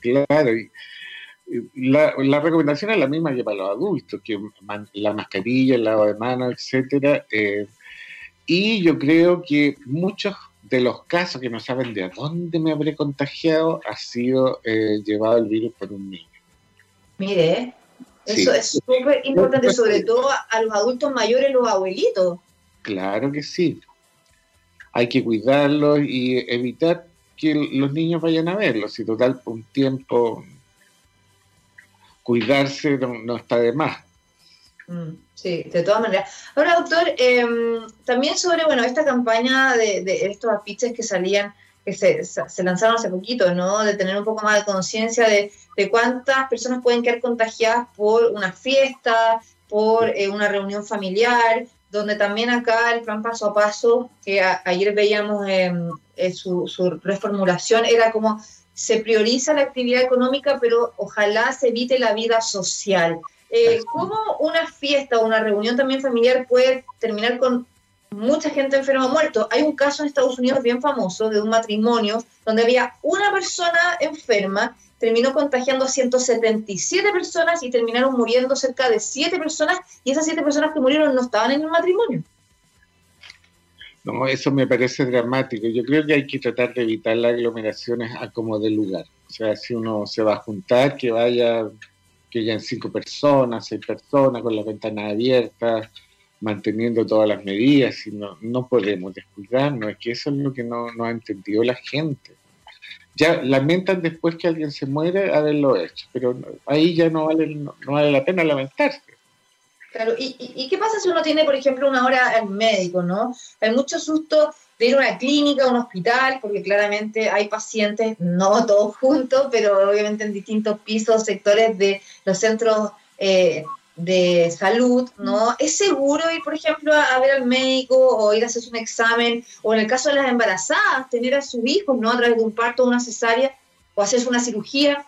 Claro, y la, recomendación es la misma que para los adultos, que la mascarilla, el lavado de manos, etcétera. Eh, y yo creo que muchos de los casos que no saben de dónde me habré contagiado, ha sido eh, llevado el virus por un niño. Mire, eso es súper importante, sobre todo a los adultos mayores, los abuelitos. Claro que sí. Hay que cuidarlos y evitar que los niños vayan a verlos. Y total, un tiempo cuidarse no está de más. Mm, sí, de todas maneras. Ahora, doctor, em, también sobre bueno esta campaña de, estos afiches que salían, que se, lanzaron hace poquito, ¿no? De tener un poco más de conciencia de, cuántas personas pueden quedar contagiadas por una fiesta, por eh, una reunión familiar, donde también acá el plan paso a paso, que ayer veíamos em, eh, su, su, reformulación, era como se prioriza la actividad económica, pero ojalá se evite la vida social. Eh, ¿Cómo una fiesta o una reunión también familiar puede terminar con mucha gente enferma o muerto? Hay un caso en Estados Unidos bien famoso de un matrimonio donde había una persona enferma terminó contagiando a 177 personas y terminaron muriendo cerca de 7 personas y esas 7 personas que murieron no estaban en el matrimonio. No, eso me parece dramático. Yo creo que hay que tratar de evitar las aglomeraciones a como de lugar. O sea, si uno se va a juntar, que vaya, que hayan cinco personas, seis personas, con las ventanas abiertas, manteniendo todas las medidas. Y no, no podemos descuidarnos. Es que eso es lo que no, no ha entendido la gente ya lamentan después que alguien se muere haberlo hecho, pero ahí ya no vale, no, vale la pena lamentarse. Claro, ¿Y, ¿Y, qué pasa si uno tiene, por ejemplo, una hora al médico, no? Hay mucho susto de ir a una clínica, a un hospital, porque claramente hay pacientes, no todos juntos, pero obviamente en distintos pisos, sectores de los centros eh, de salud, ¿no? ¿Es seguro ir, por ejemplo, a, ver al médico o ir a hacerse un examen? O en el caso de las embarazadas, tener a sus hijos, ¿no? A través de un parto o una cesárea, o hacerse una cirugía.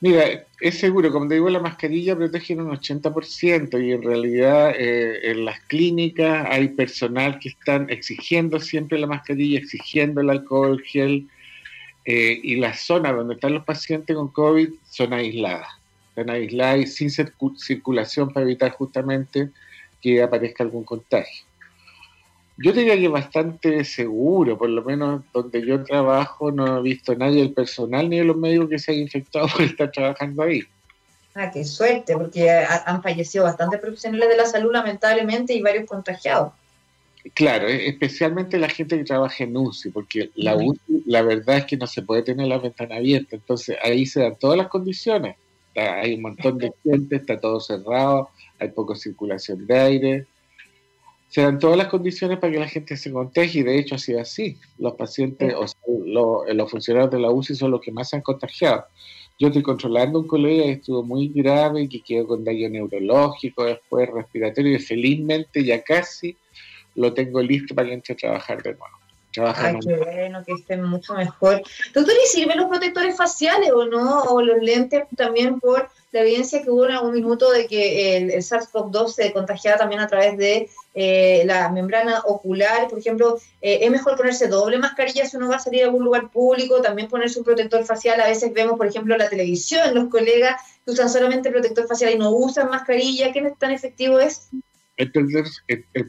Mira, es seguro, como te digo, la mascarilla protege un 80% y en realidad eh, en las clínicas hay personal que están exigiendo siempre la mascarilla, exigiendo el alcohol gel eh, y las zonas donde están los pacientes con COVID son aisladas están aisladas y sin circulación para evitar justamente que aparezca algún contagio. Yo diría que bastante seguro, por lo menos donde yo trabajo, no he visto nadie del personal ni de los médicos que se haya infectado (laughs) por estar trabajando ahí. Ah, qué suerte, porque han fallecido bastantes profesionales de la salud lamentablemente y varios contagiados. Claro, e-, especialmente la gente que trabaja en UCI, porque la UCI, la verdad es que no se puede tener la ventana abierta, entonces ahí se dan todas las condiciones hay un montón de gente, está todo cerrado, hay poca circulación de aire. Se dan todas las condiciones para que la gente se contagie y de hecho ha sido así. Los pacientes, o sea, los, funcionarios de la UCI son los que más se han contagiado. Yo estoy controlando un colega que estuvo muy grave, que quedó con daño neurológico, después respiratorio y felizmente ya casi lo tengo listo para que entre a trabajar de nuevo. Ay, qué bueno, que estén mucho mejor. Doctor, ¿y sirven los protectores faciales o no? O los lentes también por la evidencia que hubo en algún minuto de que el, SARS-CoV-2 se contagiaba también a través de eh, la membrana ocular. Por ejemplo, eh, es mejor ponerse doble mascarilla si uno va a salir a algún lugar público, también ponerse un protector facial. A veces vemos, por ejemplo, la televisión, los colegas que usan solamente protector facial y no usan mascarilla. ¿Qué tan efectivo es? el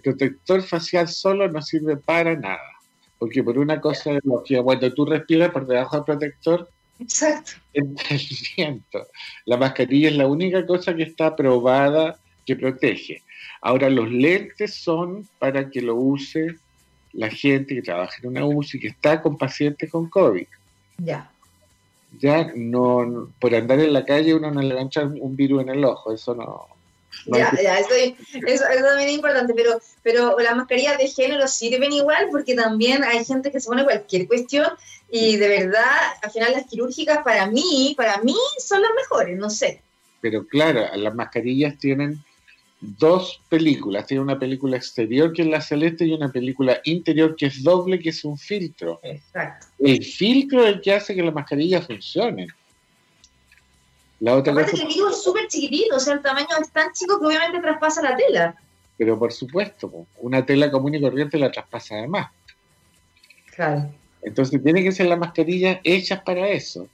protector facial solo no sirve para nada porque por una cosa es cuando tú respiras por debajo del protector, Exacto. viento. La mascarilla es la única cosa que está probada que protege. Ahora, los lentes son para que lo use la gente que trabaja en una UCI, que está con pacientes con COVID. Ya. Ya no, por andar en la calle uno no le va a echar un virus en el ojo, eso no, ya, ya, eso, eso, también es importante, pero, pero las mascarillas de género sirven igual porque también hay gente que se pone cualquier cuestión y de verdad, al final las quirúrgicas para mí, para mí son las mejores, no sé. Pero claro, las mascarillas tienen dos películas, tiene una película exterior que es la celeste y una película interior que es doble, que es un filtro. Exacto. El filtro es el que hace que la mascarilla funcione. La otra Aparte que el video es súper chiquitito, o sea, el tamaño es tan chico que obviamente traspasa la tela. Pero por supuesto, una tela común y corriente la traspasa además. Claro. Entonces tiene que ser la mascarilla hechas para eso.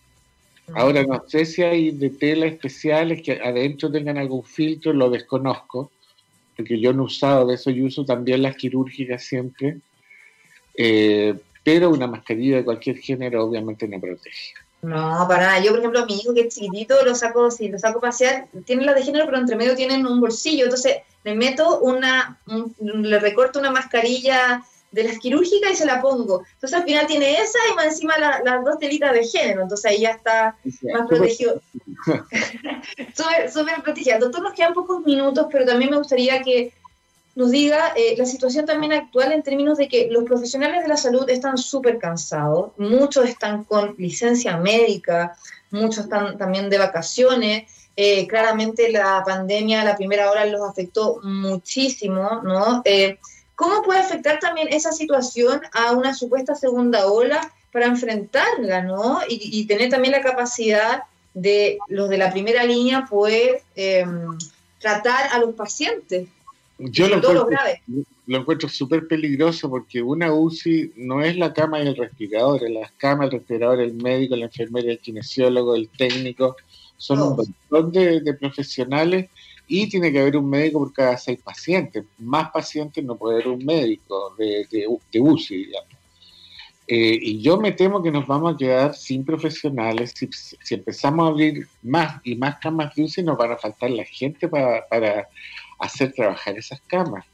Ahora no sé si hay de tela especiales que adentro tengan algún filtro, lo desconozco, porque yo no he usado de eso, yo uso también las quirúrgicas siempre, eh, pero una mascarilla de cualquier género obviamente no protege. No, para nada. Yo, por ejemplo, a mi hijo que es chiquitito, lo saco, si lo saco a pasear, tiene la de género, pero entre medio tienen un bolsillo. Entonces le meto una, le recorto una mascarilla de las quirúrgicas y se la pongo. Entonces al final tiene esa y más encima las dos telitas de género. Entonces ahí ya está más protegido. (laughs) Súper protegida. Doctor, nos quedan pocos minutos, pero también me gustaría que nos diga eh, la situación también actual en términos de que los profesionales de la salud están súper cansados, muchos están con licencia médica, muchos están también de vacaciones. eh, claramente la pandemia, la primera hora los afectó muchísimo, ¿no? Eh, ¿Cómo puede afectar también esa situación a una supuesta segunda ola para enfrentarla, ¿no? Y, tener también la capacidad de los de la primera línea poder em, tratar a los pacientes. Yo lo encuentro, lo encuentro súper peligroso porque una UCI no es la cama y el respirador, es la cama, el respirador, el médico, la enfermera, el kinesiólogo, el técnico, son un montón de, profesionales y tiene que haber un médico por cada seis pacientes. Más pacientes no puede haber un médico de, de, UCI, digamos. Eh, y yo me temo que nos vamos a quedar sin profesionales. Si, si, empezamos a abrir más y más camas de UCI, nos van a faltar la gente para, para hacer trabajar esas camas.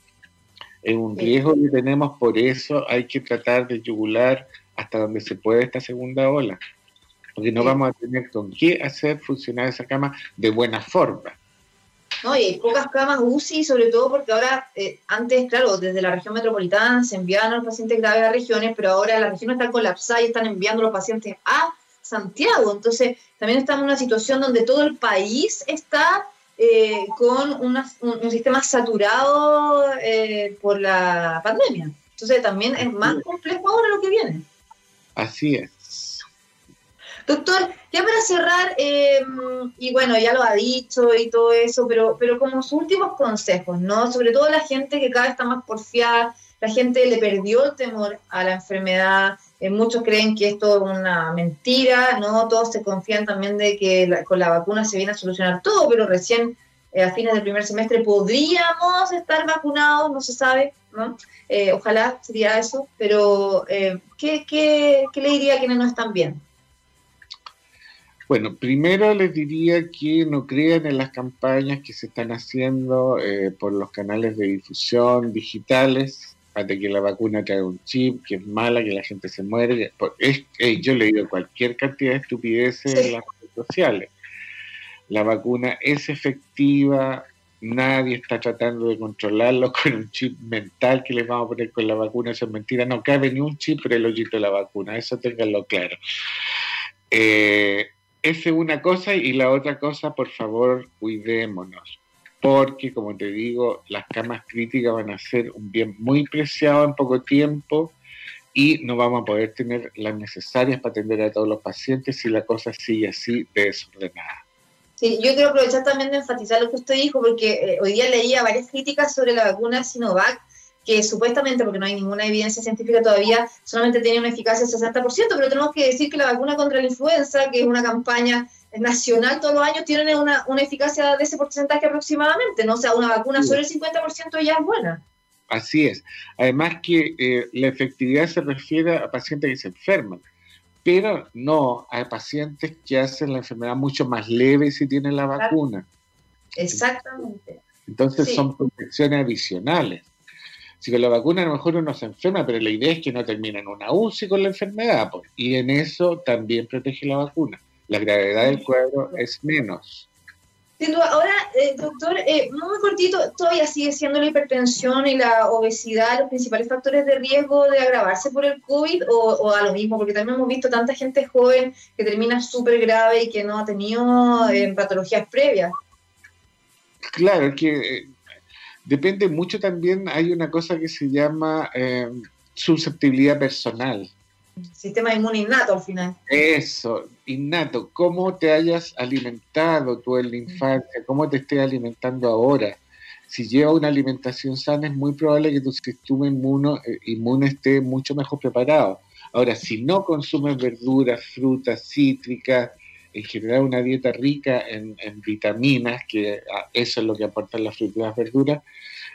Es un riesgo que tenemos, por eso hay que tratar de yugular hasta donde se puede esta segunda ola porque no vamos a tener con qué hacer funcionar esa cama de buena forma. No, y hay pocas camas UCI, sobre todo porque ahora, eh, antes, claro, desde la región metropolitana se enviaban a los pacientes graves a regiones, pero ahora la región está colapsada y están enviando a los pacientes a Santiago. Entonces, también estamos en una situación donde todo el país está eh, con un, sistema saturado eh, por la pandemia. Entonces, también es más complejo ahora lo que viene. Así es. Doctor, ya para cerrar, eh, y bueno, ya lo ha dicho y todo eso, pero, pero como sus últimos consejos, ¿no? Sobre todo la gente que cada vez está más porfiada, la gente le perdió el temor a la enfermedad, eh, muchos creen que esto es una mentira, ¿no? Todos se confían también de que con la vacuna se viene a solucionar todo, pero recién eh, a fines del primer semestre podríamos estar vacunados, no se sabe, ¿no? ojalá sería eso, pero ¿qué, qué, qué le diría a quienes no están bien? Bueno, primero les diría que no crean en las campañas que se están haciendo eh, por los canales de difusión digitales, de que la vacuna trae un chip, que es mala, que la gente se muere. Es, yo he leído cualquier cantidad de estupideces en las redes sociales. La vacuna es efectiva, nadie está tratando de controlarlo (laughs) con un chip mental que les vamos a poner con la vacuna, eso es mentira. No cabe ni un chip por el hoyito de la vacuna, eso tenganlo claro. Eh, es una cosa y la otra cosa, por favor, cuidémonos. Porque, como te digo, las camas críticas van a ser un bien muy preciado en poco tiempo y no vamos a poder tener las necesarias para atender a todos los pacientes si la cosa sigue así desordenada. Sí, yo quiero aprovechar también de enfatizar lo que usted dijo, porque eh, hoy día leía varias críticas sobre la vacuna Sinovac que supuestamente, porque no hay ninguna evidencia científica todavía, solamente tiene una eficacia del 60%, pero tenemos que decir que la vacuna contra la influenza, que es una campaña nacional todos los años, tiene una, eficacia de ese porcentaje aproximadamente, ¿no? O sea, una vacuna sobre el 50% ya es buena. Así es. Además que eh, la efectividad se refiere a pacientes que se enferman, pero no a pacientes que hacen la enfermedad mucho más leve si tienen la vacuna. Exactamente. Entonces son protecciones adicionales. Si con la vacuna a lo mejor uno se enferma, pero la idea es que no termine en una UCI con la enfermedad, pues, y en eso también protege la vacuna. La gravedad del cuadro es menos. Ahora, eh, doctor, eh, muy cortito, ¿todavía sigue siendo la hipertensión y la obesidad los principales factores de riesgo de agravarse por el COVID o, a lo mismo? Porque también hemos visto tanta gente joven que termina súper grave y que no ha tenido eh, patologías previas. Claro, que Depende mucho también, hay una cosa que se llama eh, susceptibilidad personal. Sistema inmune innato al final. Eso, innato. Cómo te hayas alimentado tú en la infancia, cómo te estés alimentando ahora. Si lleva una alimentación sana, es muy probable que tu sistema inmuno, eh, inmune esté mucho mejor preparado. Ahora, si no consumes verduras, frutas, cítricas, en general una dieta rica en, vitaminas, que ah, eso es lo que aportan las frutas y las verduras,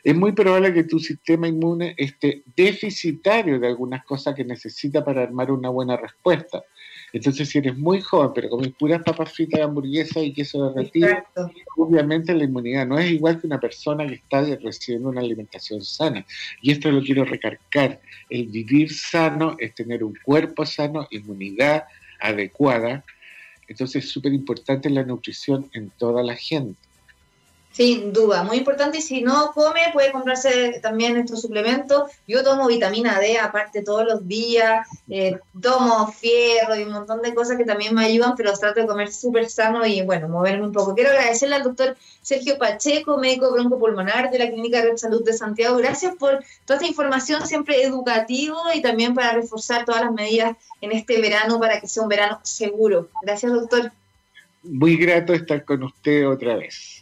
es muy probable que tu sistema inmune esté deficitario de algunas cosas que necesita para armar una buena respuesta. Entonces, si eres muy joven, pero comes puras papas fritas, hamburguesas y queso derretido, obviamente la inmunidad no es igual que una persona que está recibiendo una alimentación sana. Y esto lo quiero recargar. El vivir sano es tener un cuerpo sano, inmunidad adecuada, entonces es súper importante la nutrición en toda la gente. Sin duda, muy importante. Y si no come, puede comprarse también estos suplementos. Yo tomo vitamina D aparte todos los días, eh, tomo fierro y un montón de cosas que también me ayudan, pero trato de comer súper sano y bueno, moverme un poco. Quiero agradecerle al doctor Sergio Pacheco, médico broncopulmonar de la Clínica Red Salud de Santiago. Gracias por toda esta información siempre educativo y también para reforzar todas las medidas en este verano para que sea un verano seguro. Gracias, doctor. Muy grato estar con usted otra vez.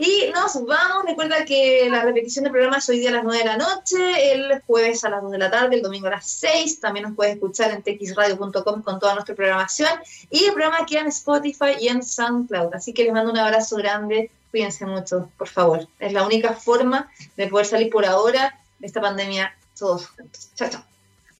Y nos vamos. Recuerda que la repetición del programa es hoy día a las 9 de la noche, el jueves a las 2 de la tarde, el domingo a las 6. También nos puedes escuchar en txradio.com con toda nuestra programación. Y el programa queda en Spotify y en SoundCloud. Así que les mando un abrazo grande. Cuídense mucho, por favor. Es la única forma de poder salir por ahora de esta pandemia todos juntos. Chao, chao.